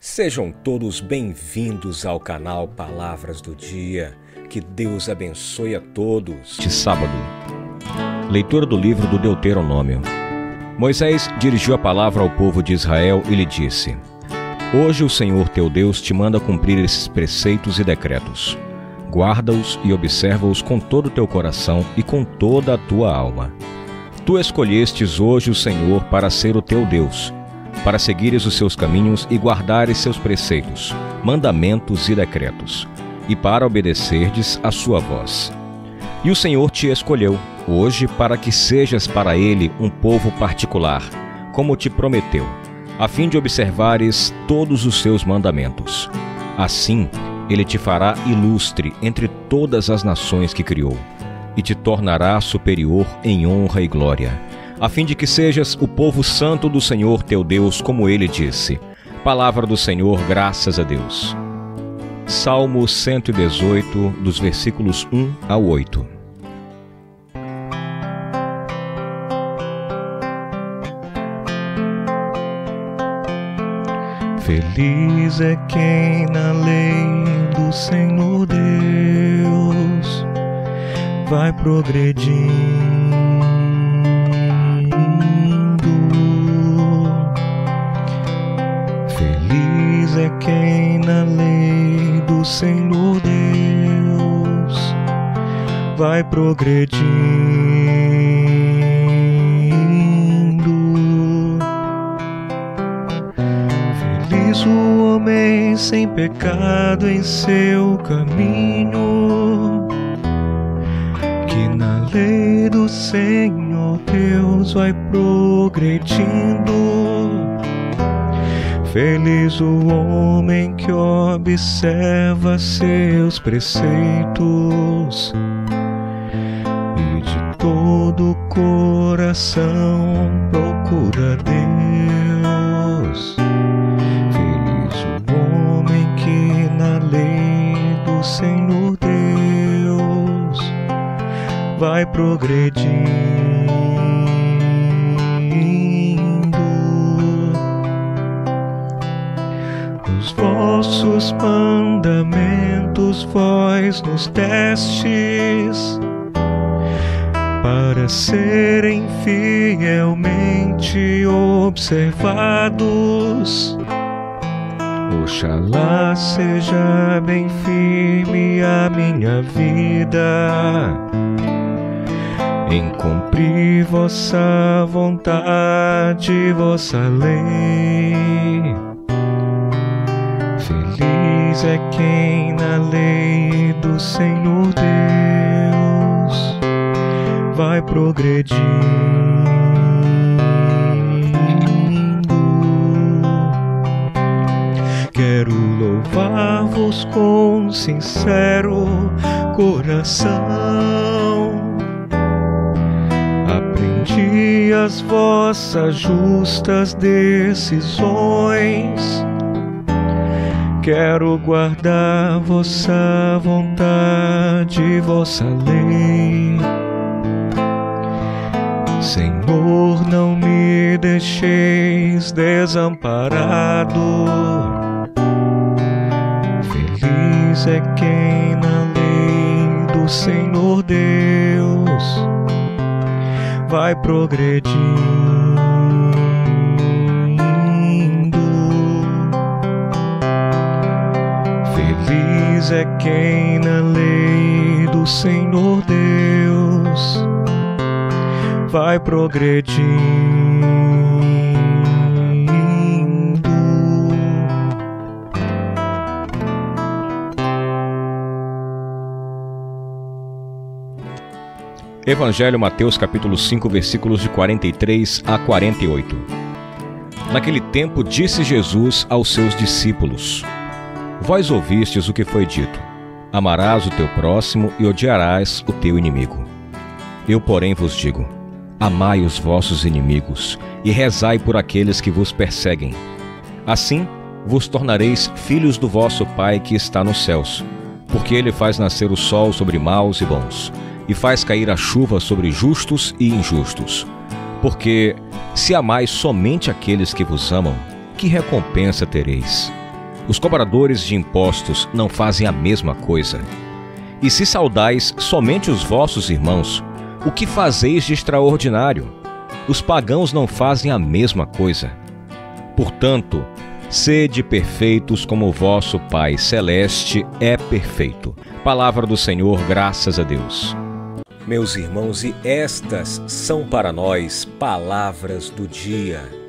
Sejam todos bem-vindos ao canal Palavras do Dia. Que Deus abençoe a todos. De sábado. Leitura do livro do Deuteronômio. Moisés dirigiu a palavra ao povo de Israel e lhe disse: Hoje o Senhor teu Deus te manda cumprir esses preceitos e decretos. Guarda-os e observa-os com todo o teu coração e com toda a tua alma. Tu escolhestes hoje o Senhor para ser o teu Deus para seguires os seus caminhos e guardares seus preceitos, mandamentos e decretos, e para obedecerdes a sua voz. E o Senhor te escolheu hoje para que sejas para ele um povo particular, como te prometeu, a fim de observares todos os seus mandamentos. Assim, ele te fará ilustre entre todas as nações que criou, e te tornará superior em honra e glória a fim de que sejas o povo santo do Senhor teu Deus, como ele disse. Palavra do Senhor, graças a Deus. Salmo 118, dos versículos 1 ao 8. Feliz é quem na lei do Senhor Deus vai progredindo quem na lei do Senhor Deus vai progredindo. Feliz o homem sem pecado em seu caminho, que na lei do Senhor Deus vai progredindo. Feliz o homem que observa seus preceitos e de todo o coração procura Deus. Feliz o homem que na lei do Senhor Deus vai progredir. Vossos mandamentos vós nos destes para serem fielmente observados. Oxalá seja bem firme a minha vida em cumprir vossa vontade, vossa lei É quem na lei do Senhor Deus vai progredindo. Quero louvar-vos com sincero coração. Aprendi as vossas justas decisões Quero guardar vossa vontade, vossa lei. Senhor, não me deixeis desamparado. Feliz é quem na lei do Senhor Deus vai progredir. É quem na lei do Senhor Deus vai progredindo. Evangelho Mateus capítulo 5 versículos de 43 a 48. Naquele tempo disse Jesus aos seus discípulos: Vós ouvistes o que foi dito: Amarás o teu próximo e odiarás o teu inimigo. Eu, porém, vos digo: Amai os vossos inimigos e rezai por aqueles que vos perseguem. Assim vos tornareis filhos do vosso Pai que está nos céus, porque ele faz nascer o sol sobre maus e bons, e faz cair a chuva sobre justos e injustos. Porque se amais somente aqueles que vos amam, que recompensa tereis? Os cobradores de impostos não fazem a mesma coisa? E se saudais somente os vossos irmãos, o que fazeis de extraordinário? Os pagãos não fazem a mesma coisa. Portanto, sede perfeitos como o vosso Pai Celeste é perfeito. Palavra do Senhor, graças a Deus. Meus irmãos, e estas são para nós palavras do dia.